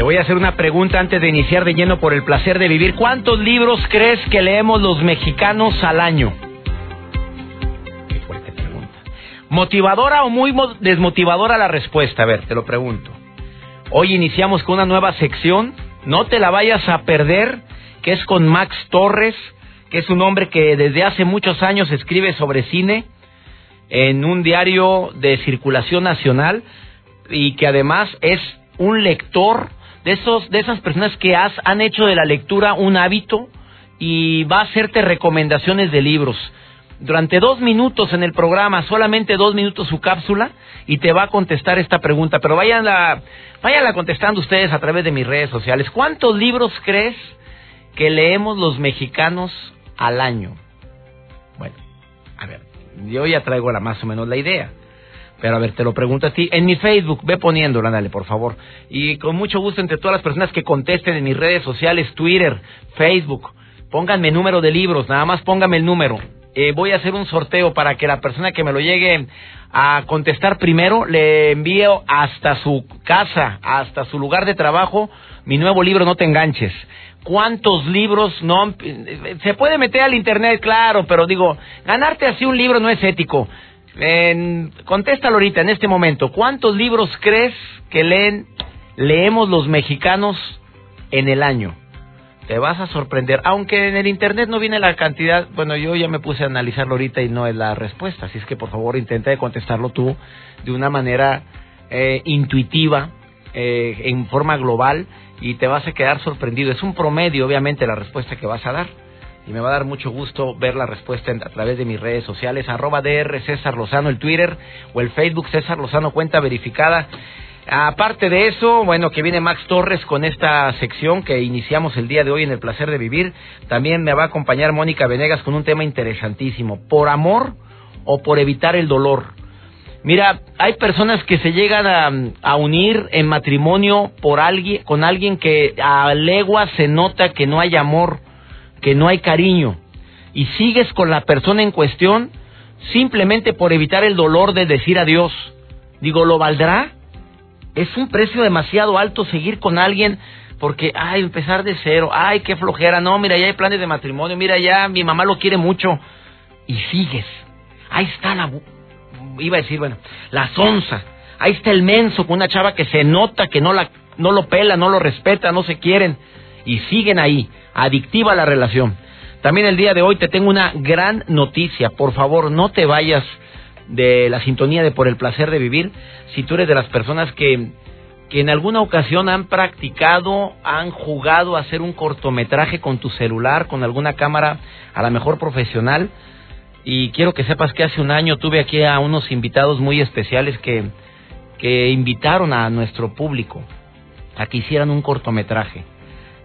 Te voy a hacer una pregunta antes de iniciar de lleno por el placer de vivir. ¿Cuántos libros crees que leemos los mexicanos al año? Qué fuerte pregunta. ¿Motivadora o muy desmotivadora la respuesta? A ver, te lo pregunto. Hoy iniciamos con una nueva sección. No te la vayas a perder, que es con Max Torres, que es un hombre que desde hace muchos años escribe sobre cine en un diario de circulación nacional y que además es un lector de esos de esas personas que has, han hecho de la lectura un hábito y va a hacerte recomendaciones de libros. Durante dos minutos en el programa, solamente dos minutos su cápsula y te va a contestar esta pregunta. Pero váyanla, váyanla contestando ustedes a través de mis redes sociales. ¿Cuántos libros crees que leemos los mexicanos al año? Bueno, a ver, yo ya traigo la, más o menos la idea. Pero a ver, te lo pregunto a ti. En mi Facebook, ve poniéndolo, ándale, por favor. Y con mucho gusto entre todas las personas que contesten en mis redes sociales, Twitter, Facebook, pónganme número de libros, nada más pónganme el número. Eh, voy a hacer un sorteo para que la persona que me lo llegue a contestar primero le envío hasta su casa, hasta su lugar de trabajo, mi nuevo libro No te enganches. ¿Cuántos libros no se puede meter al internet, claro, pero digo, ganarte así un libro no es ético. En, contéstalo ahorita, en este momento. ¿Cuántos libros crees que leen, leemos los mexicanos en el año? Te vas a sorprender. Aunque en el Internet no viene la cantidad, bueno, yo ya me puse a analizarlo ahorita y no es la respuesta. Así es que por favor intenta contestarlo tú de una manera eh, intuitiva, eh, en forma global, y te vas a quedar sorprendido. Es un promedio, obviamente, la respuesta que vas a dar y me va a dar mucho gusto ver la respuesta a través de mis redes sociales, arroba DR César Lozano, el Twitter o el Facebook César Lozano, cuenta verificada. Aparte de eso, bueno, que viene Max Torres con esta sección que iniciamos el día de hoy en El Placer de Vivir. También me va a acompañar Mónica Venegas con un tema interesantísimo, por amor o por evitar el dolor. Mira, hay personas que se llegan a, unir en matrimonio por alguien, con alguien que a legua se nota que no hay amor que no hay cariño y sigues con la persona en cuestión simplemente por evitar el dolor de decir adiós. Digo, ¿lo valdrá? Es un precio demasiado alto seguir con alguien porque, ay, empezar de cero, ay, qué flojera, no, mira, ya hay planes de matrimonio, mira, ya mi mamá lo quiere mucho y sigues. Ahí está la, iba a decir, bueno, la sonza. Ahí está el menso con una chava que se nota que no, la, no lo pela, no lo respeta, no se quieren y siguen ahí adictiva la relación. También el día de hoy te tengo una gran noticia. Por favor, no te vayas de la sintonía de por el placer de vivir si tú eres de las personas que, que en alguna ocasión han practicado, han jugado a hacer un cortometraje con tu celular, con alguna cámara a la mejor profesional. Y quiero que sepas que hace un año tuve aquí a unos invitados muy especiales que, que invitaron a nuestro público a que hicieran un cortometraje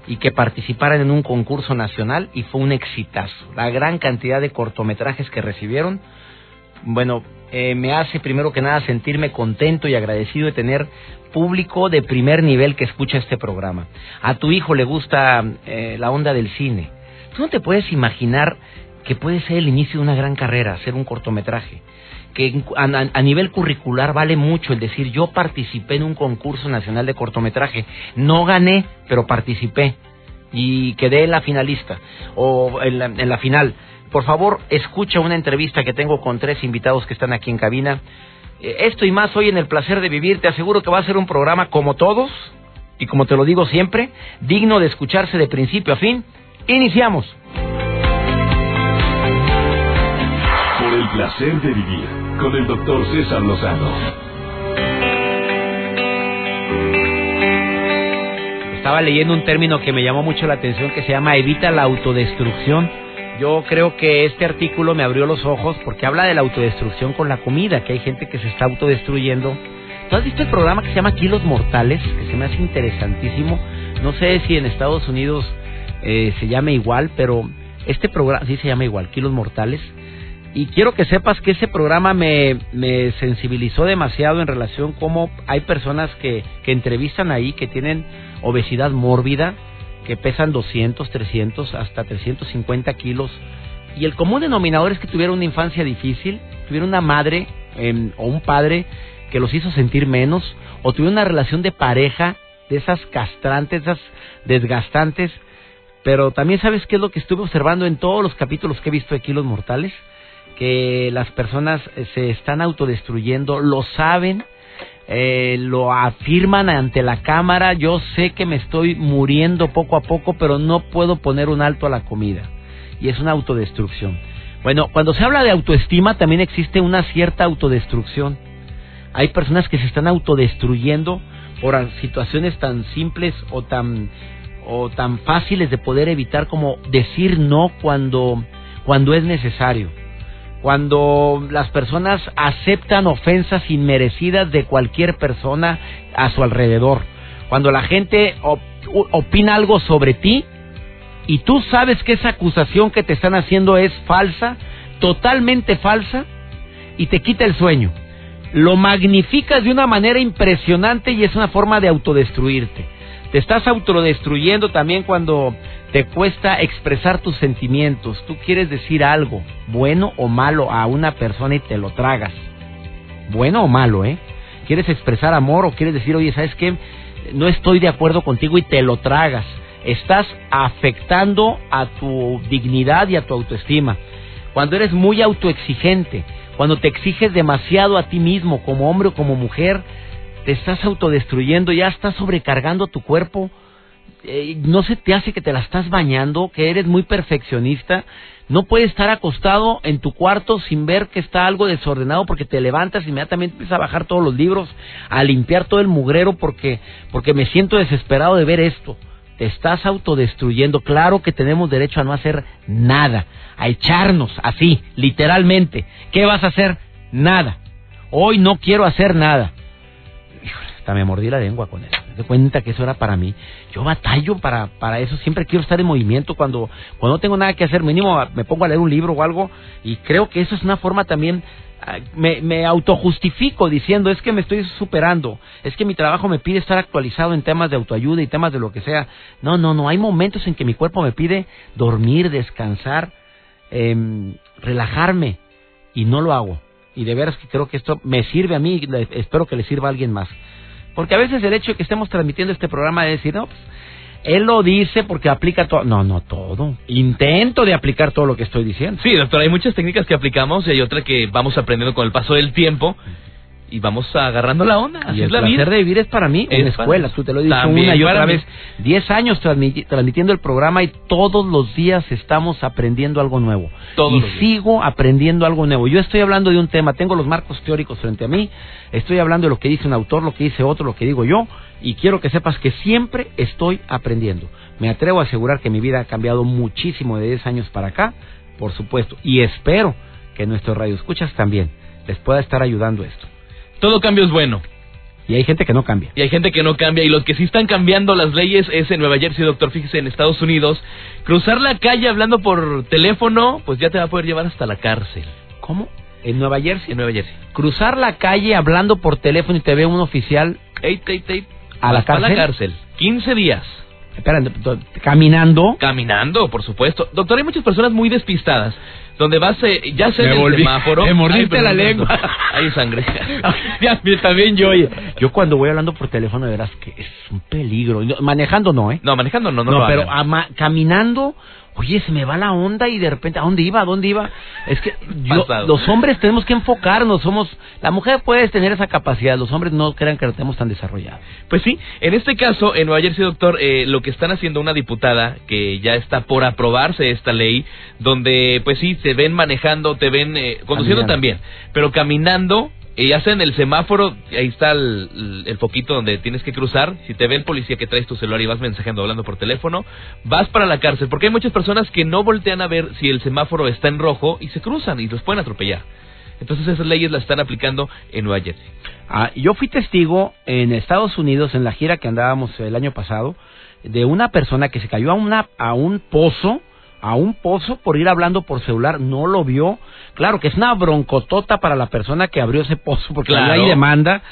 y que participaran en un concurso nacional y fue un exitazo. La gran cantidad de cortometrajes que recibieron, bueno, eh, me hace primero que nada sentirme contento y agradecido de tener público de primer nivel que escucha este programa. A tu hijo le gusta eh, la onda del cine. Tú no te puedes imaginar que puede ser el inicio de una gran carrera, hacer un cortometraje que a, nivel curricular vale mucho el decir yo participé en un concurso nacional de cortometraje, no gané, pero participé y quedé en la finalista o en la, en la final. Por favor, escucha una entrevista que tengo con tres invitados que están aquí en cabina. Eh, esto y más hoy en el placer de vivir, te aseguro que va a ser un programa como todos y como te lo digo siempre, digno de escucharse de principio a fin. Iniciamos. Por el placer de vivir con el doctor César Lozano. Estaba leyendo un término que me llamó mucho la atención que se llama evita la autodestrucción. Yo creo que este artículo me abrió los ojos porque habla de la autodestrucción con la comida, que hay gente que se está autodestruyendo. ¿Tú has visto el programa que se llama Kilos Mortales? Que se me hace interesantísimo. No sé si en Estados Unidos eh, se llama igual, pero este programa sí se llama igual, Kilos Mortales. Y quiero que sepas que ese programa me, me sensibilizó demasiado en relación cómo hay personas que, que entrevistan ahí que tienen obesidad mórbida, que pesan 200, 300, hasta 350 kilos. Y el común denominador es que tuvieron una infancia difícil, tuvieron una madre em, o un padre que los hizo sentir menos, o tuvieron una relación de pareja de esas castrantes, esas desgastantes. Pero también sabes qué es lo que estuve observando en todos los capítulos que he visto de Kilos Mortales, que las personas eh, se están autodestruyendo, lo saben, eh, lo afirman ante la cámara, yo sé que me estoy muriendo poco a poco, pero no puedo poner un alto a la comida. Y es una autodestrucción. Bueno, cuando se habla de autoestima también existe una cierta autodestrucción. Hay personas que se están autodestruyendo por situaciones tan simples o tan o tan fáciles de poder evitar como decir no cuando cuando es necesario cuando las personas aceptan ofensas inmerecidas de cualquier persona a su alrededor, cuando la gente opina algo sobre ti y tú sabes que esa acusación que te están haciendo es falsa, totalmente falsa, y te quita el sueño. Lo magnificas de una manera impresionante y es una forma de autodestruirte. Te estás autodestruyendo también cuando te cuesta expresar tus sentimientos. Tú quieres decir algo, bueno o malo, a una persona y te lo tragas. Bueno o malo, ¿eh? Quieres expresar amor o quieres decir, oye, ¿sabes qué? No estoy de acuerdo contigo y te lo tragas. Estás afectando a tu dignidad y a tu autoestima. Cuando eres muy autoexigente, cuando te exiges demasiado a ti mismo, como hombre o como mujer, te estás autodestruyendo, ya estás sobrecargando tu cuerpo, eh, no se te hace que te la estás bañando, que eres muy perfeccionista, no puedes estar acostado en tu cuarto sin ver que está algo desordenado porque te levantas inmediatamente empiezas a bajar todos los libros, a limpiar todo el mugrero porque, porque me siento desesperado de ver esto. Te estás autodestruyendo. Claro que tenemos derecho a no hacer nada, a echarnos así, literalmente. ¿Qué vas a hacer? Nada. Hoy no quiero hacer nada me mordí la lengua con eso. Me di cuenta que eso era para mí. Yo batallo para, para eso. Siempre quiero estar en movimiento. Cuando, cuando no tengo nada que hacer, mínimo me pongo a leer un libro o algo. Y creo que eso es una forma también. Ah, me, me autojustifico diciendo es que me estoy superando, es que mi trabajo me pide estar actualizado en temas de autoayuda y temas de lo que sea. No, no, no. Hay momentos en que mi cuerpo me pide dormir, descansar, eh, relajarme y no lo hago. Y de veras que creo que esto me sirve a mí, espero que le sirva a alguien más. Porque a veces el hecho de que estemos transmitiendo este programa es decir, no, pues, él lo dice porque aplica todo. No, no todo. Intento de aplicar todo lo que estoy diciendo. Sí, doctor, hay muchas técnicas que aplicamos y hay otra que vamos aprendiendo con el paso del tiempo y vamos agarrando la onda. Así y el es la placer de vivir es para mí en escuela. Tú te lo he dicho una y otra vez. Diez años transmitiendo el programa y todos los días estamos aprendiendo algo nuevo. y sigo aprendiendo algo nuevo. Yo estoy hablando de un tema, tengo los marcos teóricos frente a mí, estoy hablando de lo que dice un autor, lo que dice otro, lo que digo yo, y quiero que sepas que siempre estoy aprendiendo. Me atrevo a asegurar que mi vida ha cambiado muchísimo de diez años para acá, por supuesto, y espero que nuestros radioescuchas también les pueda estar ayudando esto. Todo cambio es bueno. Y hay gente que no cambia. Y hay gente que no cambia. Y los que sí están cambiando las leyes es en Nueva Jersey, doctor. Fíjese, en Estados Unidos, cruzar la calle hablando por teléfono, pues ya te va a poder llevar hasta la cárcel. ¿Cómo? En Nueva Jersey. En Nueva Jersey. Cruzar la calle hablando por teléfono y te ve un oficial. A la cárcel. A la cárcel. 15 días. Espera, ¿caminando? Caminando, por supuesto. Doctor, hay muchas personas muy despistadas donde vas, eh, ya sé el semáforo. Me mordiste la lengua. Hay sangre. ya, también yo, Yo cuando voy hablando por teléfono, de veras que es un peligro. Manejando no, ¿eh? No, manejando no, no. No, pero caminando oye, se me va la onda y de repente, ¿a dónde iba? ¿A dónde iba? Es que los hombres tenemos que enfocarnos, somos, la mujer puede tener esa capacidad, los hombres no crean que lo tenemos tan desarrollado. Pues sí, en este caso, en Nueva Jersey, doctor, eh, lo que están haciendo una diputada, que ya está por aprobarse esta ley, donde, pues sí, te ven manejando, te ven eh, conduciendo también, pero caminando y hacen el semáforo, ahí está el, el, foquito donde tienes que cruzar. Si te ve el policía que traes tu celular y vas mensajeando, hablando por teléfono, vas para la cárcel. Porque hay muchas personas que no voltean a ver si el semáforo está en rojo y se cruzan y los pueden atropellar. Entonces esas leyes las están aplicando en Nueva Jersey. Ah, yo fui testigo en Estados Unidos, en la gira que andábamos el año pasado, de una persona que se cayó a, una, a un pozo a un pozo por ir hablando por celular, no lo vio. Claro que es una broncotota para la persona que abrió ese pozo porque no hay demanda.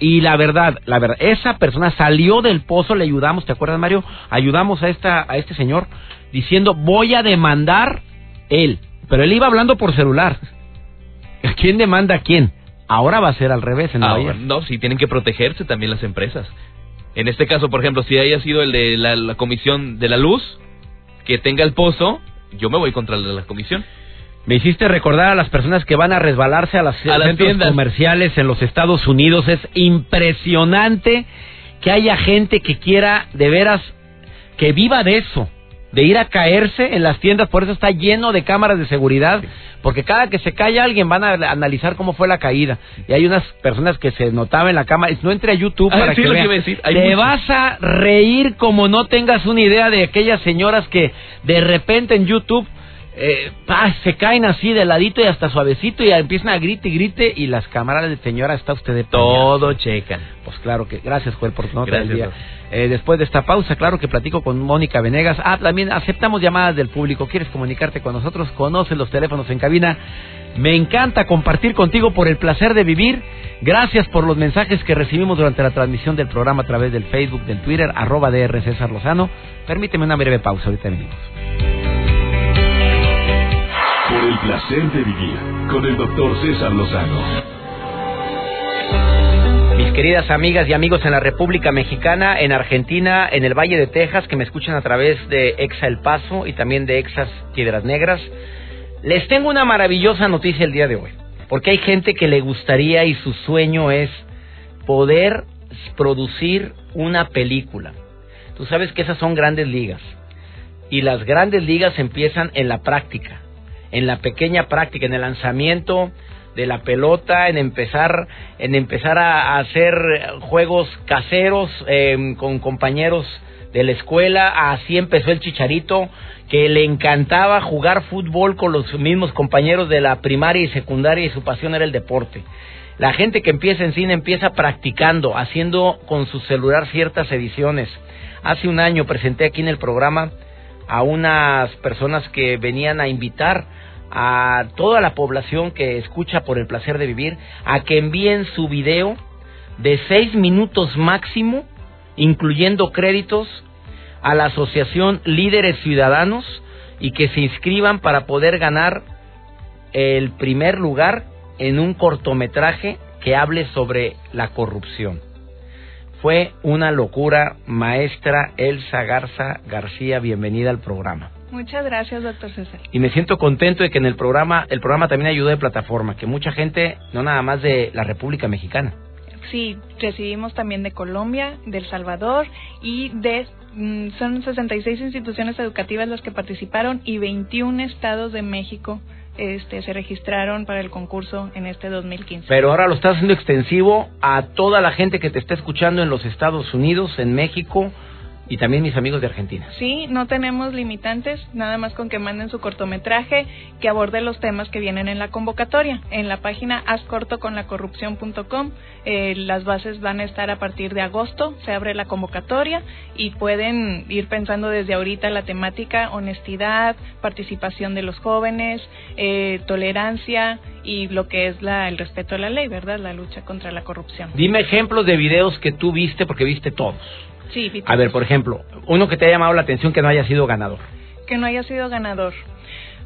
Y la verdad, la verdad, esa persona salió del pozo, le ayudamos, ¿te acuerdas Mario? Ayudamos a esta a este señor diciendo, "Voy a demandar él." Pero él iba hablando por celular. ¿Quién demanda a quién? Ahora va a ser al revés en Nueva No, sí tienen que protegerse también las empresas. En este caso, por ejemplo, si haya sido el de la comisión de la luz, que tenga el pozo, yo me voy contra la, comisión. Me hiciste recordar a las personas que van a resbalarse a las, centros comerciales en los Estados Unidos. Es impresionante que haya gente que quiera de veras que viva de eso de ir a caerse en las tiendas, por eso está lleno de cámaras de seguridad, porque cada que se cae alguien van a analizar cómo fue la caída. Y hay unas personas que se notaban en la cámara, no entre a YouTube ah, para que vean. Te vas a reír como no tengas una idea de aquellas señoras que de repente en YouTube eh, se caen así de ladito y hasta suavecito y empiezan a grite y grite y las cámaras de señora está usted de todo checan. Pues claro que gracias Joel por tu nota del día. Eh, después de esta pausa, claro que platico con Mónica Venegas. Ah, también aceptamos llamadas del público. ¿Quieres comunicarte con nosotros? Conoce los teléfonos en cabina. Me encanta compartir contigo por el placer de vivir. Gracias por los mensajes que recibimos durante la transmisión del programa a través del Facebook, del Twitter, arroba DR César Lozano. Permíteme una breve pausa, ahorita venimos. El placer de vivir con el doctor César Lozano mis queridas amigas y amigos en la República Mexicana, en Argentina, en el Valle de Texas, que me escuchan a través de Exa El Paso y también de Exas Piedras Negras. Les tengo una maravillosa noticia el día de hoy, porque hay gente que le gustaría y su sueño es poder producir una película. Tú sabes que esas son grandes ligas y las grandes ligas empiezan en la práctica, en la pequeña práctica, en el lanzamiento de la pelota, en empezar, en empezar a, hacer juegos caseros em, con compañeros de la escuela. Así empezó el Chicharito, que le encantaba jugar fútbol con los mismos compañeros de la primaria y secundaria y su pasión era el deporte. La gente que empieza en cine empieza practicando, haciendo con su celular ciertas ediciones. Hace un año presenté aquí en el programa a unas personas que venían a invitar a toda la población que escucha por el placer de vivir a que envíen su video de seis minutos máximo, incluyendo créditos, a la Asociación Líderes Ciudadanos y que se inscriban para poder ganar el primer lugar en un cortometraje que hable sobre la corrupción. Fue una locura, maestra Elsa Garza García, bienvenida al programa. Muchas gracias, doctor César. Y me siento contento de que en el programa, el programa también ayudó de plataforma, que mucha gente, no nada más de la República Mexicana. Sí, recibimos también de Colombia, de El Salvador y de mm, son 66 instituciones educativas las que participaron y 21 estados de México este, se registraron para el concurso en este 2015. Pero ahora lo estás haciendo extensivo a toda la gente que te está escuchando en los Estados Unidos, en México, y también mis amigos de Argentina. Sí, no tenemos limitantes, nada más con que manden su cortometraje que aborde los temas que vienen en la convocatoria. En la página ascortoconlacorrupción.com eh, las bases van a estar a partir de agosto, se abre la convocatoria y pueden ir pensando desde ahorita la temática honestidad, participación de los jóvenes, eh, tolerancia y lo que es la, el respeto a la ley, ¿verdad? La lucha contra la corrupción. Dime ejemplos de videos que tú viste porque viste todos. Sí, A ver, por ejemplo, uno que te haya llamado la atención que no haya sido ganador. Que no haya sido ganador.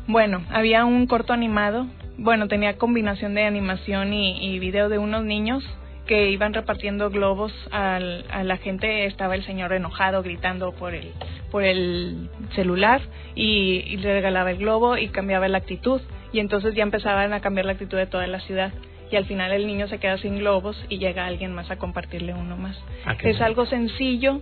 Bueno, había un corto animado. Bueno, tenía combinación de animación y, video de unos niños que iban repartiendo globos a la gente. Estaba el señor enojado gritando por el, por el celular y, y le regalaba el globo y cambiaba la actitud. Y entonces ya empezaban a cambiar la actitud de toda la ciudad y al final el niño se queda sin globos y llega alguien más a compartirle uno más. Ah, es algo sencillo,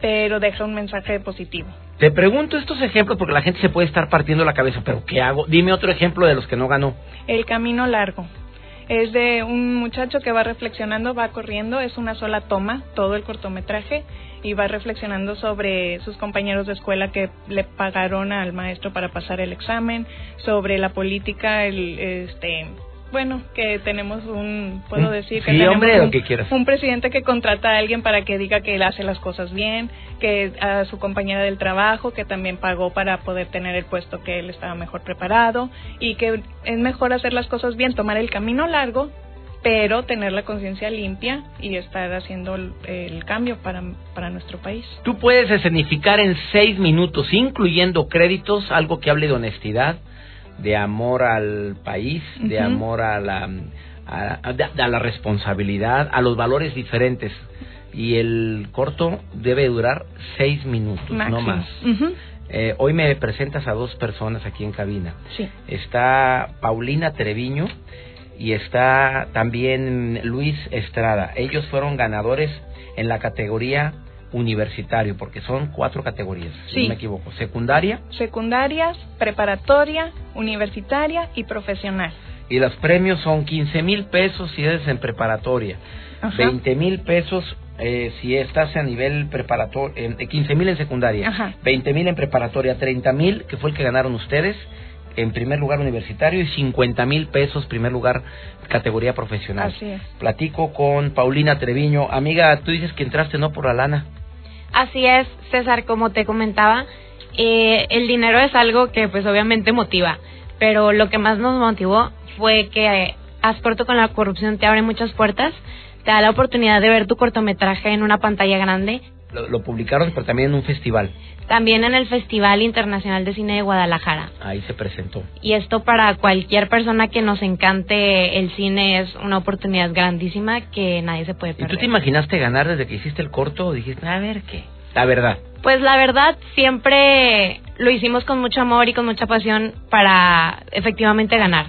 pero deja un mensaje positivo. Te pregunto estos ejemplos porque la gente se puede estar partiendo la cabeza, pero ¿qué hago? Dime otro ejemplo de los que no ganó. El camino largo. Es de un muchacho que va reflexionando, va corriendo, es una sola toma, todo el cortometraje, y va reflexionando sobre sus compañeros de escuela que le pagaron al maestro para pasar el examen, sobre la política, el, este, bueno, que tenemos un, puedo decir que tenemos un, un, presidente que contrata a alguien para que diga que él hace las cosas bien, que a su compañera del trabajo que también pagó para poder tener el puesto que él estaba mejor preparado y que es mejor hacer las cosas bien, tomar el camino largo, pero tener la conciencia limpia y estar haciendo el, cambio para, para nuestro país. Tú puedes escenificar en seis minutos, incluyendo créditos, algo que hable de honestidad, de amor al país, de amor a la, a, la responsabilidad, a los valores diferentes. Y el corto debe durar seis minutos, no más. Eh, hoy me presentas a dos personas aquí en cabina. Sí. Está Paulina Treviño y está también Luis Estrada. Ellos fueron ganadores en la categoría universitario, porque son cuatro categorías, si no me equivoco. Secundaria. Secundarias, preparatoria, universitaria y profesional. Y los premios son 15 mil pesos si eres en preparatoria, 20 mil pesos eh, si estás a nivel preparatorio, eh, 15 mil en secundaria, 20 mil en preparatoria, 30 mil, que fue el que ganaron ustedes, en primer lugar universitario y 50 mil pesos primer lugar categoría profesional. Así es. Platico con Paulina Treviño. Amiga, tú dices que entraste no por la lana. Así es, César, como te comentaba, eh, el dinero es algo que pues obviamente motiva, pero lo que más nos motivó fue que eh, Corto con la corrupción te abre muchas puertas, te da la oportunidad de ver tu cortometraje en una pantalla grande. Lo, publicaron, pero también en un festival. También en el Festival Internacional de Cine de Guadalajara. Ahí se presentó. Y esto para cualquier persona que nos encante el cine es una oportunidad grandísima que nadie se puede perder. ¿Y tú te imaginaste ganar desde que hiciste el corto o dijiste, a ver qué? La verdad. Pues la verdad siempre lo hicimos con mucho amor y con mucha pasión para efectivamente ganar.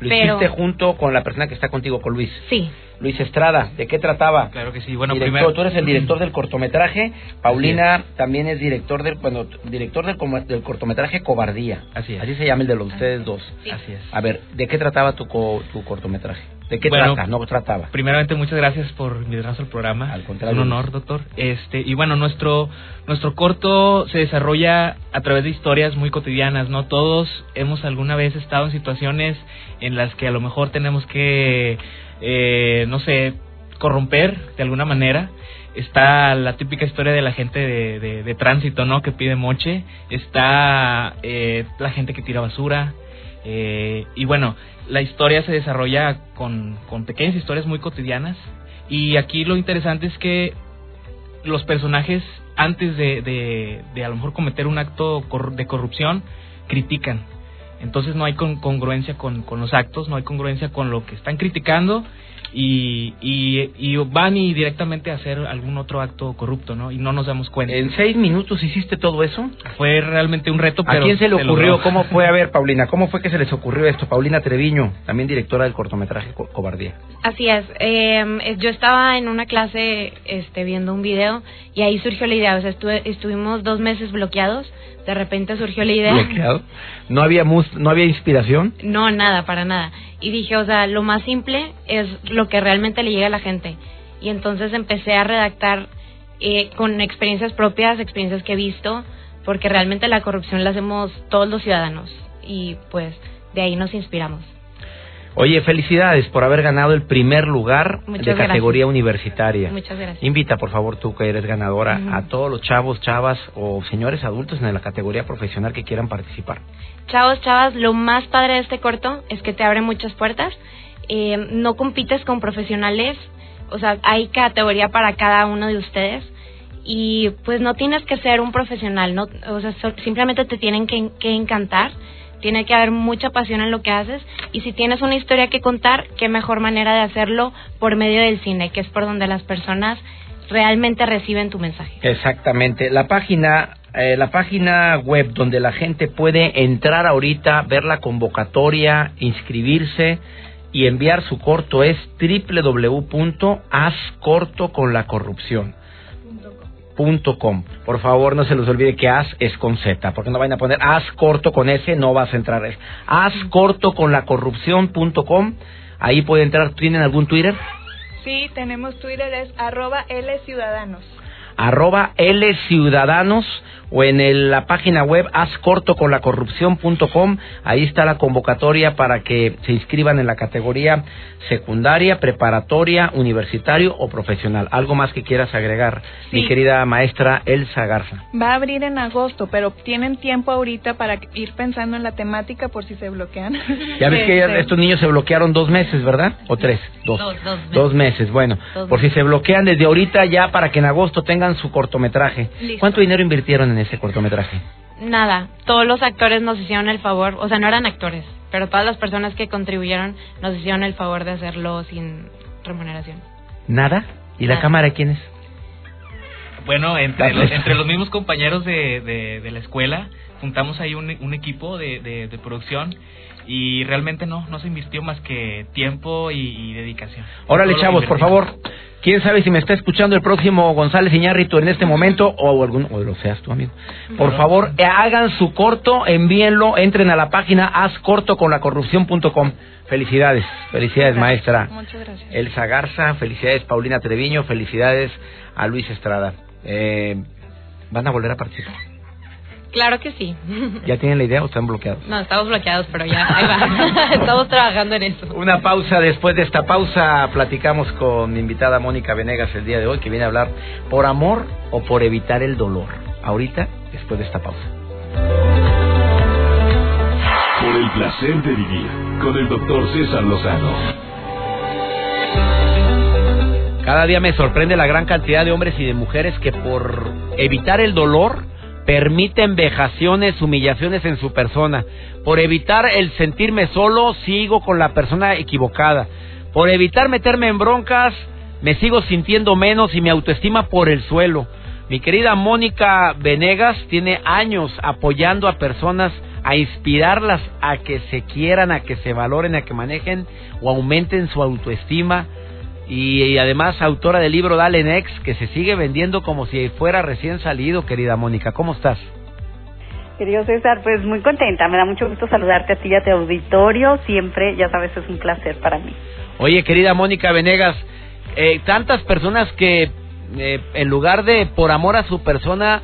Lo hiciste junto con la persona que está contigo, con Luis. Sí. Luis Estrada, ¿de qué trataba? Claro que sí. Bueno, primero... Tú eres el director del cortometraje. Paulina también es director del, bueno, director del, del, cortometraje Cobardía. Así es. Así se llama el de los ustedes dos. Así es. A ver, ¿de qué trataba tu, tu cortometraje? ¿De qué trata? No trataba. Primeramente, muchas gracias por invitarnos al programa. Al contrario. Es un honor, doctor. Este, y bueno, nuestro, nuestro corto se desarrolla a través de historias muy cotidianas, ¿no? Todos hemos alguna vez estado en situaciones en las que a lo mejor tenemos que eh, no sé, corromper de alguna manera. Está la típica historia de la gente de, de, tránsito, ¿no? Que pide moche. Está eh, la gente que tira basura. Eh, y bueno, la historia se desarrolla con, con pequeñas historias muy cotidianas. Y aquí lo interesante es que los personajes, antes de, de, de a lo mejor cometer un acto de corrupción, critican entonces no hay congruencia con, con los actos, no hay congruencia con lo que están criticando y, y, van y directamente a hacer algún otro acto corrupto, ¿no? Y no nos damos cuenta. ¿En seis minutos hiciste todo eso? Fue realmente un reto, pero... ¿A quién se le ocurrió? ¿Cómo fue? A ver, Paulina, ¿cómo fue que se les ocurrió esto? Paulina Treviño, también directora del cortometraje Cobardía. Así es. Em, eh, yo estaba en una clase este, viendo un video y ahí surgió la idea. O sea, estuvimos dos meses bloqueados de repente surgió la idea. ¿Bloqueado? ¿No había, ¿No había inspiración? No, nada, para nada. Y dije, o sea, lo más simple es lo que realmente le llega a la gente. Y entonces empecé a redactar eh, con experiencias propias, experiencias que he visto, porque realmente la corrupción la hacemos todos los ciudadanos. Y pues de ahí nos inspiramos. Oye, felicidades por haber ganado el primer lugar de categoría universitaria. Muchas gracias. Invita, por favor, tú que eres ganadora, a todos los chavos, chavas o señores adultos en la categoría profesional que quieran participar. Chavos, chavas, lo más padre de este corto es que te abre muchas puertas. Eh, no compites con profesionales, o sea, hay categoría para cada uno de ustedes y pues no tienes que ser un profesional, no, o sea, simplemente te tienen que, que encantar tiene que haber mucha pasión en lo que haces y si tienes una historia que contar, qué mejor manera de hacerlo por medio del cine, que es por donde las personas realmente reciben tu mensaje. Exactamente. La página eh, la página web donde la gente puede entrar ahorita, ver la convocatoria, inscribirse y enviar su corto es Por favor, no se les olvide que as es con Z, porque no vayan a poner as corto con S, no vas a entrar. Es as corto con la corrupción.com. Ahí puede entrar. ¿Tienen algún Twitter? Sí, tenemos Twitter, es arroba L Ciudadanos. Arroba L Ciudadanos o en la página web ascortoconlacorrupción.com. Ahí está la convocatoria para que se inscriban en la categoría secundaria, preparatoria, universitario o profesional. ¿Algo más que quieras agregar, mi querida maestra Elsa Garza? Va a abrir en agosto, pero tienen tiempo ahorita para ir pensando en la temática por si se bloquean. Ya ves que este, estos niños se bloquearon dos meses, ¿verdad? ¿O tres? Dos. Dos, meses. Bueno, por si se bloquean desde ahorita ya para que en agosto tengan su cortometraje. ¿Cuánto dinero invirtieron en ese cortometraje? Nada, todos los actores nos hicieron el favor, o sea, no eran actores, pero todas las personas que contribuyeron nos hicieron el favor de hacerlo sin remuneración. ¿Nada? ¿Y la cámara quién es? Bueno, entre los, entre los mismos compañeros de, de, la escuela, juntamos ahí un, un equipo de, de, producción y realmente no, no se invirtió más que tiempo y, dedicación. Órale, chavos, por favor, quién sabe si me está escuchando el próximo González Iñárritu en este momento o algún o lo seas tú amigo. Por favor, eh, hagan su corto, envíenlo, entren a la página hazcortoconlacorrupción.com. Felicidades, felicidades maestra. Muchas gracias. Elsa Garza, felicidades Paulina Treviño, felicidades a Luis Estrada. Eh, ¿Van a volver a participar? Claro que sí. ¿Ya tienen la idea o están bloqueados? No, estamos bloqueados, pero ya, ahí va. estamos trabajando en eso. Una pausa. Después de esta pausa, platicamos con mi invitada Mónica Venegas el día de hoy, que viene a hablar por amor o por evitar el dolor. Ahorita, después de esta pausa. Por el placer de vivir, con el doctor César Lozano. Cada día me sorprende la gran cantidad de hombres y de mujeres que por evitar el dolor permiten vejaciones, humillaciones en su persona. Por evitar el sentirme solo, sigo con la persona equivocada. Por evitar meterme en broncas, me sigo sintiendo menos y mi autoestima por el suelo. Mi querida Mónica Venegas tiene años apoyando a personas a inspirarlas a que se quieran, a que se valoren, a que manejen o aumenten su autoestima y, además autora del libro Dale Next, que se sigue vendiendo como si fuera recién salido, querida Mónica. ¿Cómo estás? Querido César, pues muy contenta, me da mucho gusto saludarte a ti y a tu auditorio, siempre, ya sabes, es un placer para mí. Oye, querida Mónica Venegas, eh, tantas personas que eh, en lugar de por amor a su persona,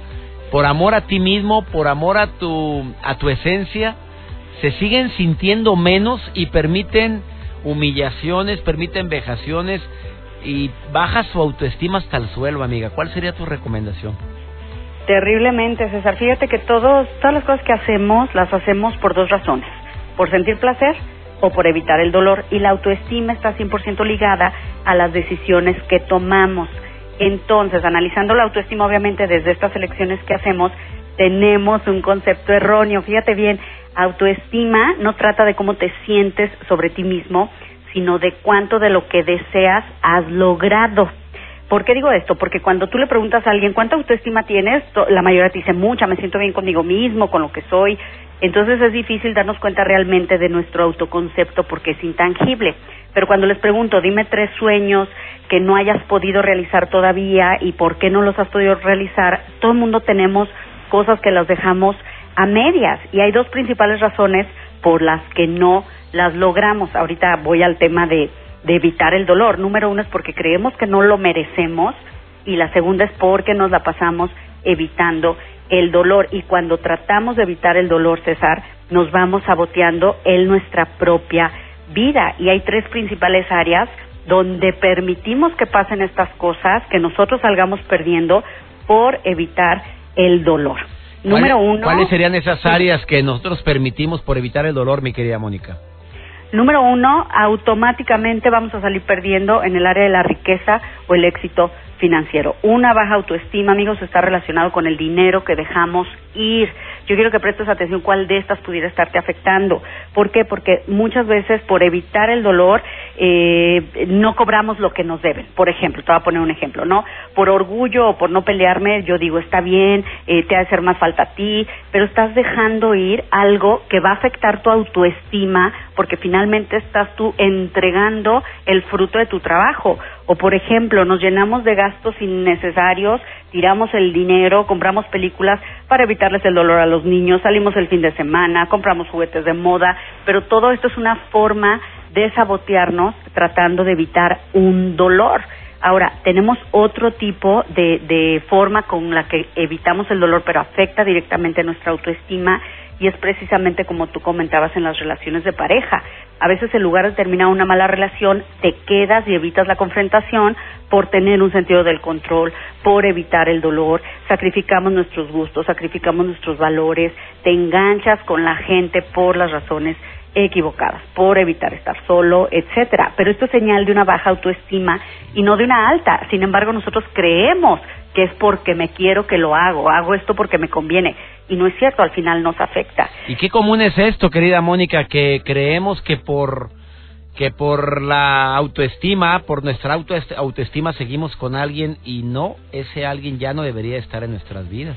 por amor a ti mismo, por amor a tu, a tu esencia, se siguen sintiendo menos y permiten humillaciones, permiten vejaciones y baja su autoestima hasta el suelo, amiga. ¿Cuál sería tu recomendación? Terriblemente, César. Fíjate que todos, todas las cosas que hacemos las hacemos por dos razones. Por sentir placer o por evitar el dolor. Y la autoestima está 100% ligada a las decisiones que tomamos. Entonces, analizando la autoestima, obviamente, desde estas elecciones que hacemos, tenemos un concepto erróneo. Fíjate bien, autoestima no trata de cómo te sientes sobre ti mismo, sino de cuánto de lo que deseas has logrado. ¿Por qué digo esto? Porque cuando tú le preguntas a alguien cuánta autoestima tienes, la mayoría te dice mucha, me siento bien conmigo mismo, con lo que soy. Entonces es difícil darnos cuenta realmente de nuestro autoconcepto porque es intangible. Pero cuando les pregunto, dime tres sueños que no hayas podido realizar todavía y por qué no los has podido realizar, todo el mundo tenemos cosas que las dejamos a medias y hay dos principales razones por las que no las logramos. Ahorita voy al tema de, de evitar el dolor. Número uno es porque creemos que no lo merecemos y la segunda es porque nos la pasamos evitando el dolor y cuando tratamos de evitar el dolor, César, nos vamos saboteando en nuestra propia vida y hay tres principales áreas donde permitimos que pasen estas cosas, que nosotros salgamos perdiendo por evitar el dolor. Número uno. ¿Cuáles serían esas áreas que nosotros permitimos por evitar el dolor, mi querida Mónica? Número uno, automáticamente vamos a salir perdiendo en el área de la riqueza o el éxito financiero. Una baja autoestima, amigos, está relacionado con el dinero que dejamos ir. Yo quiero que prestes atención cuál de estas pudiera estarte afectando. ¿Por qué? Porque muchas veces por evitar el dolor eh, no cobramos lo que nos deben. Por ejemplo, te voy a poner un ejemplo, ¿no? Por orgullo o por no pelearme, yo digo, está bien, eh, te ha de hacer más falta a ti, pero estás dejando ir algo que va a afectar tu autoestima porque finalmente estás tú entregando el fruto de tu trabajo. O por ejemplo, nos llenamos de gastos innecesarios, tiramos el dinero, compramos películas para evitarles el dolor a los niños, salimos el fin de semana, compramos juguetes de moda, pero todo esto es una forma de sabotearnos tratando de evitar un dolor. Ahora, tenemos otro tipo de, de forma con la que evitamos el dolor, pero afecta directamente nuestra autoestima y es precisamente como tú comentabas en las relaciones de pareja. A veces en lugar de terminar una mala relación, te quedas y evitas la confrontación por tener un sentido del control, por evitar el dolor, sacrificamos nuestros gustos, sacrificamos nuestros valores, te enganchas con la gente por las razones equivocadas, por evitar estar solo, etcétera. Pero esto es señal de una baja autoestima y no de una alta. Sin embargo, nosotros creemos que es porque me quiero que lo hago, hago esto porque me conviene. Y no es cierto, al final nos afecta. ¿Y qué común es esto, querida Mónica, que creemos que por que por la autoestima, por nuestra autoestima seguimos con alguien y no, ese alguien ya no debería estar en nuestras vidas?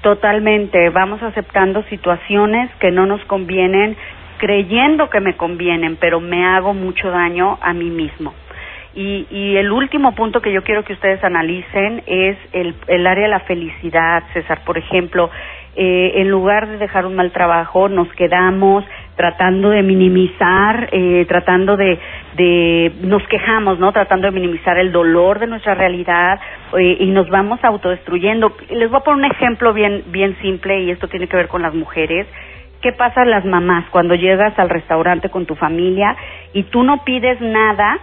Totalmente, vamos aceptando situaciones que no nos convienen, creyendo que me convienen, pero me hago mucho daño a mí mismo. Y, y el último punto que yo quiero que ustedes analicen es el, el área de la felicidad, César. Por ejemplo, eh, en lugar de dejar un mal trabajo, nos quedamos tratando de minimizar, eh, tratando de, de, nos quejamos, ¿no? Tratando de minimizar el dolor de nuestra realidad eh, y nos vamos autodestruyendo. Les voy a poner un ejemplo bien, bien simple y esto tiene que ver con las mujeres. ¿Qué pasa a las mamás cuando llegas al restaurante con tu familia y tú no pides nada,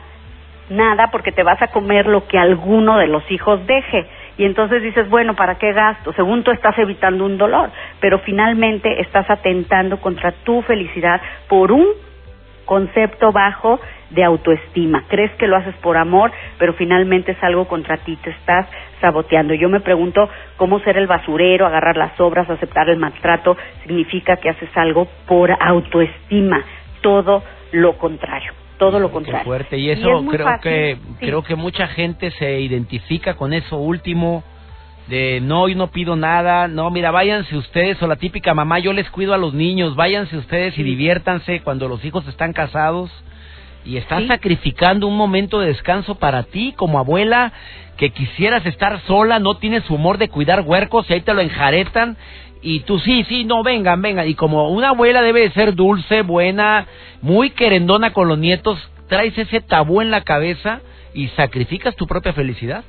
nada porque te vas a comer lo que alguno de los hijos deje? Y entonces dices, bueno, ¿para qué gasto? Según tú estás evitando un dolor, pero finalmente estás atentando contra tu felicidad por un concepto bajo de autoestima. Crees que lo haces por amor, pero finalmente es algo contra ti, te estás saboteando. Yo me pregunto cómo ser el basurero, agarrar las obras, aceptar el maltrato, significa que haces algo por autoestima, todo lo contrario. Todo lo contrario. fuerte. Y eso creo que creo que mucha gente se identifica con eso último de no, yo no pido nada, no, mira, váyanse ustedes o la típica mamá, yo les cuido a los niños, váyanse ustedes y diviértanse cuando los hijos están casados y estás sacrificando un momento de descanso para ti como abuela que quisieras estar sola, no tienes humor de cuidar huercos y ahí te lo enjaretan y tú sí, sí, no, vengan, vengan. Y como una abuela debe de ser dulce, buena, muy querendona con los nietos, traes ese tabú en la cabeza y sacrificas tu propia felicidad.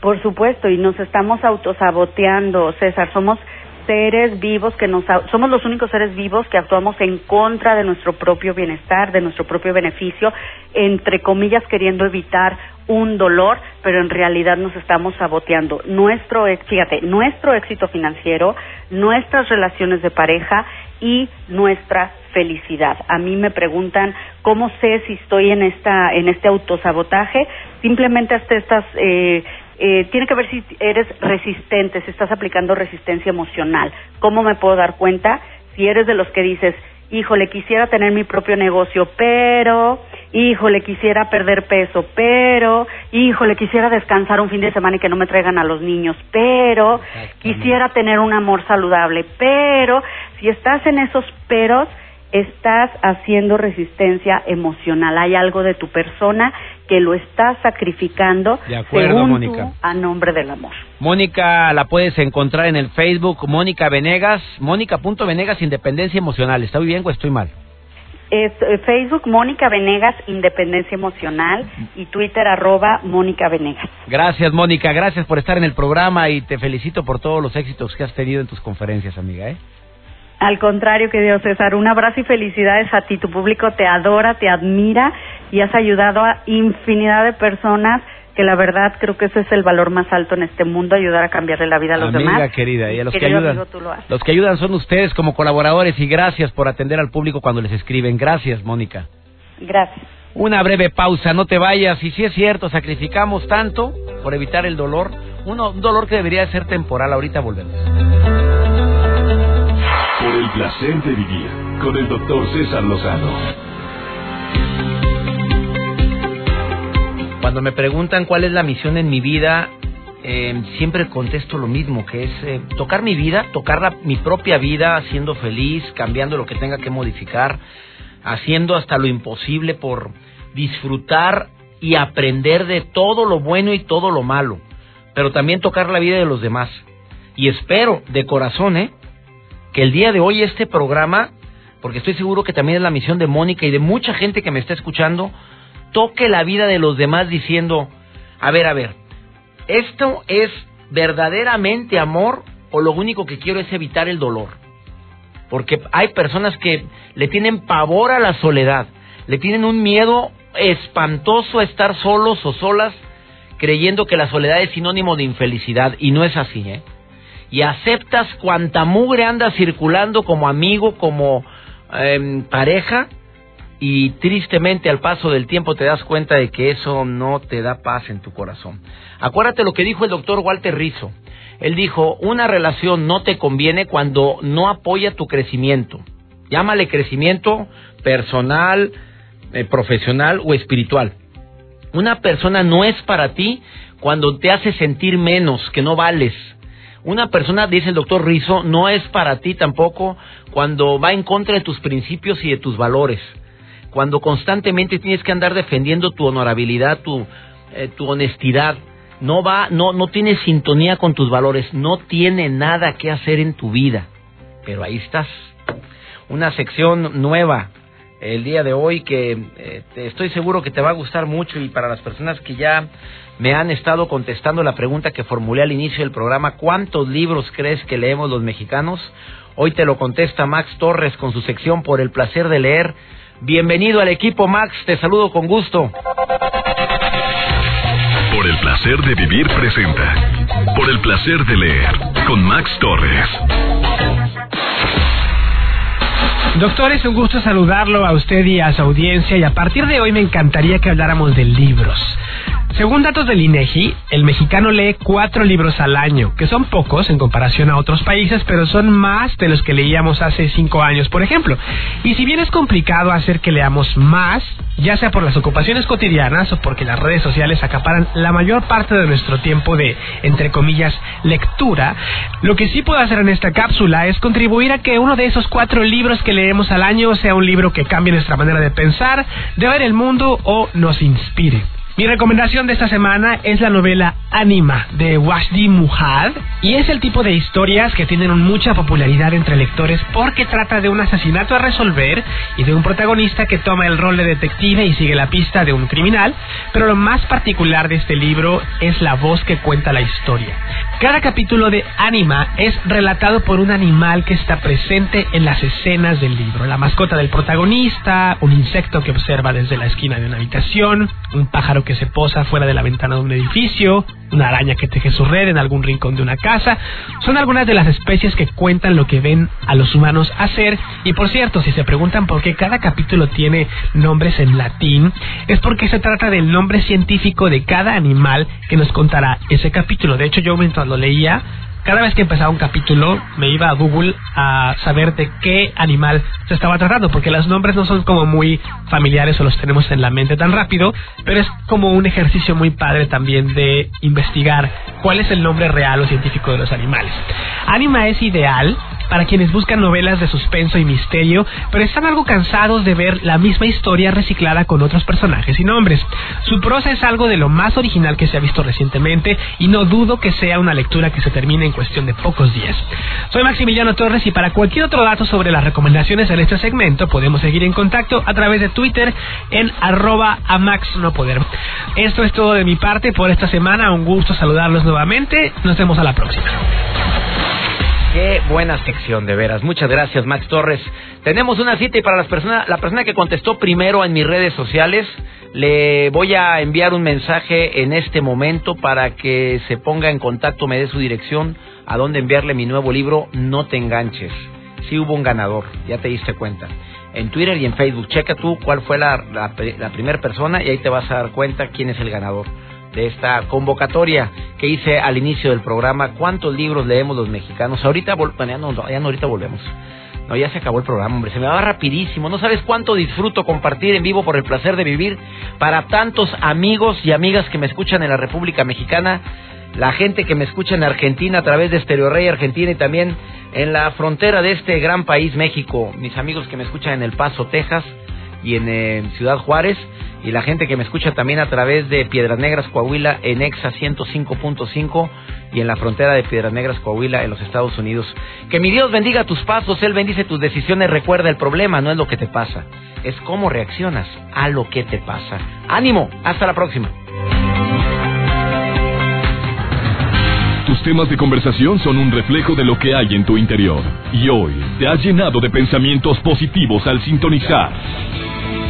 Por supuesto, y nos estamos autosaboteando, César. Somos seres vivos que nos somos los únicos seres vivos que actuamos en contra de nuestro propio bienestar, de nuestro propio beneficio, entre comillas queriendo evitar un dolor, pero en realidad nos estamos saboteando. Nuestro, fíjate, nuestro éxito financiero, nuestras relaciones de pareja y nuestra felicidad. A mí me preguntan cómo sé si estoy en esta en este autosabotaje. Simplemente hasta estas eh, eh, tiene que ver si eres resistente, si estás aplicando resistencia emocional. ¿Cómo me puedo dar cuenta? Si eres de los que dices, híjole, quisiera tener mi propio negocio, pero, híjole, quisiera perder peso, pero, híjole, quisiera descansar un fin de semana y que no me traigan a los niños, pero, quisiera tener un amor saludable, pero, si estás en esos peros, estás haciendo resistencia emocional. Hay algo de tu persona que lo estás sacrificando de acuerdo, Mónica. a nombre del amor. Mónica la puedes encontrar en el Facebook Mónica Venegas, Mónica.Venegas Independencia Emocional. ¿Está bien o estoy mal? Es, eh, Facebook Mónica Venegas Independencia Emocional y Twitter arroba Mónica Venegas. Gracias Mónica, gracias por estar en el programa y te felicito por todos los éxitos que has tenido en tus conferencias, amiga. ¿eh? Al contrario, que Dios César, un abrazo y felicidades a ti. Tu público te adora, te admira y has ayudado a infinidad de personas que la verdad creo que ese es el valor más alto en este mundo, ayudar a cambiarle la vida a los Amiga demás. querida, y a los que ayudan, los que ayudan son ustedes como colaboradores y gracias por atender al público cuando les escriben. Gracias, Mónica. Gracias. Una breve pausa, no te vayas. Y si es cierto, sacrificamos tanto por evitar el dolor, uno, un dolor que debería ser temporal. Ahorita volvemos. El placer de vivir con el doctor César Lozano. Cuando me preguntan cuál es la misión en mi vida, eh, siempre contesto lo mismo, que es eh, tocar mi vida, tocar mi propia vida, siendo feliz, cambiando lo que tenga que modificar, haciendo hasta lo imposible por disfrutar y aprender de todo lo bueno y todo lo malo, pero también tocar la vida de los demás. Y espero de corazón, ¿eh? Que el día de hoy este programa, porque estoy seguro que también es la misión de Mónica y de mucha gente que me está escuchando, toque la vida de los demás diciendo, a ver, a ver, ¿esto es verdaderamente amor o lo único que quiero es evitar el dolor? Porque hay personas que le tienen pavor a la soledad, le tienen un miedo espantoso a estar solos o solas creyendo que la soledad es sinónimo de infelicidad y no es así, ¿eh? Y aceptas cuanta mugre anda circulando como amigo, como em, pareja, y tristemente al paso del tiempo te das cuenta de que eso no te da paz en tu corazón. Acuérdate lo que dijo el doctor Walter Rizzo. Él dijo, una relación no te conviene cuando no apoya tu crecimiento. Llámale crecimiento personal, eh, profesional o espiritual. Una persona no es para ti cuando te hace sentir menos, que no vales, una persona, dice el doctor Rizzo, no es para ti tampoco cuando va en contra de tus principios y de tus valores. Cuando constantemente tienes que andar defendiendo tu honorabilidad, tu, eh, tu honestidad. No va, no, no tiene sintonía con tus valores, no tiene nada que hacer en tu vida. Pero ahí estás. Una sección nueva el día de hoy que eh, estoy seguro que te va a gustar mucho y para las personas que ya me han estado contestando la pregunta que formulé al inicio del programa, ¿cuántos libros crees que leemos los mexicanos? Hoy te lo contesta Max Torres con su sección por el placer de leer. Bienvenido al equipo Max, te saludo con gusto. Por el placer de vivir presenta. Por el placer de leer con Max Torres. Doctor, es un gusto saludarlo a usted y a su audiencia y a partir de hoy me encantaría que habláramos de libros. Según datos del INEGI, el mexicano lee cuatro libros al año, que son pocos en comparación a otros países, pero son más de los que leíamos hace cinco años, por ejemplo. Y si bien es complicado hacer que leamos más, ya sea por las ocupaciones cotidianas o porque las redes sociales acaparan la mayor parte de nuestro tiempo de, entre comillas, lectura, lo que sí puedo hacer en esta cápsula es contribuir a que uno de esos cuatro libros que leemos al año sea un libro que cambie nuestra manera de pensar, de ver el mundo o nos inspire. Mi recomendación de esta semana es la novela Anima de Washdi Muhad y es el tipo de historias que tienen mucha popularidad entre lectores porque trata de un asesinato a resolver y de un protagonista que toma el rol de detective y sigue la pista de un criminal, pero lo más particular de este libro es la voz que cuenta la historia. Cada capítulo de Anima es relatado por un animal que está presente en las escenas del libro. La mascota del protagonista, un insecto que observa desde la esquina de una habitación, un pájaro que se posa fuera de la ventana de un edificio, una araña que teje su red en algún rincón de una casa. Son algunas de las especies que cuentan lo que ven a los humanos hacer. Y por cierto, si se preguntan por qué cada capítulo tiene nombres en latín, es porque se trata del nombre científico de cada animal que nos contará ese capítulo. De hecho, yo mientras lo leía, cada vez que empezaba un capítulo me iba a Google a saber de qué animal se estaba tratando, porque los nombres no son como muy familiares o los tenemos en la mente tan rápido, pero es como un ejercicio muy padre también de investigar cuál es el nombre real o científico de los animales. Anima es ideal para quienes buscan novelas de suspenso y misterio, pero están algo cansados de ver la misma historia reciclada con otros personajes y nombres. Su prosa es algo de lo más original que se ha visto recientemente y no dudo que sea una lectura que se termine en cuestión de pocos días. Soy Maximiliano Torres y para cualquier otro dato sobre las recomendaciones en este segmento podemos seguir en contacto a través de Twitter en arroba a Max No Poder. Esto es todo de mi parte por esta semana. Un gusto saludarlos nuevamente. Nos vemos a la próxima. Qué buena sección, de veras. Muchas gracias, Max Torres. Tenemos una cita y para las personas, la persona que contestó primero en mis redes sociales, le voy a enviar un mensaje en este momento para que se ponga en contacto, me dé su dirección, a dónde enviarle mi nuevo libro, No te enganches. Sí hubo un ganador, ya te diste cuenta. En Twitter y en Facebook, checa tú cuál fue la, la primera persona y ahí te vas a dar cuenta quién es el ganador de esta convocatoria que hice al inicio del programa. ¿Cuántos libros leemos los mexicanos? Ahorita, ya no, ahorita volvemos. No, ya se acabó el programa, hombre. Se me va rapidísimo. No sabes cuánto disfruto compartir en vivo por el placer de vivir para tantos amigos y amigas que me escuchan en la República Mexicana, la gente que me escucha en Argentina a través de Estereo Rey Argentina y también en la frontera de este gran país, México. Mis amigos que me escuchan en El Paso, Texas y en Ciudad Juárez y la gente que me escucha también a través de Piedras Negras, Coahuila, en EXA 105.5 y en la frontera de Piedras Negras, Coahuila, en los Estados Unidos. Que mi Dios bendiga tus pasos, Él bendice tus decisiones. Recuerda, el problema no es lo que te pasa, es cómo reaccionas a lo que te pasa. Ánimo, hasta la próxima. Tus temas de conversación son un reflejo de lo que hay en tu interior. Y hoy te has llenado de pensamientos positivos al sintonizar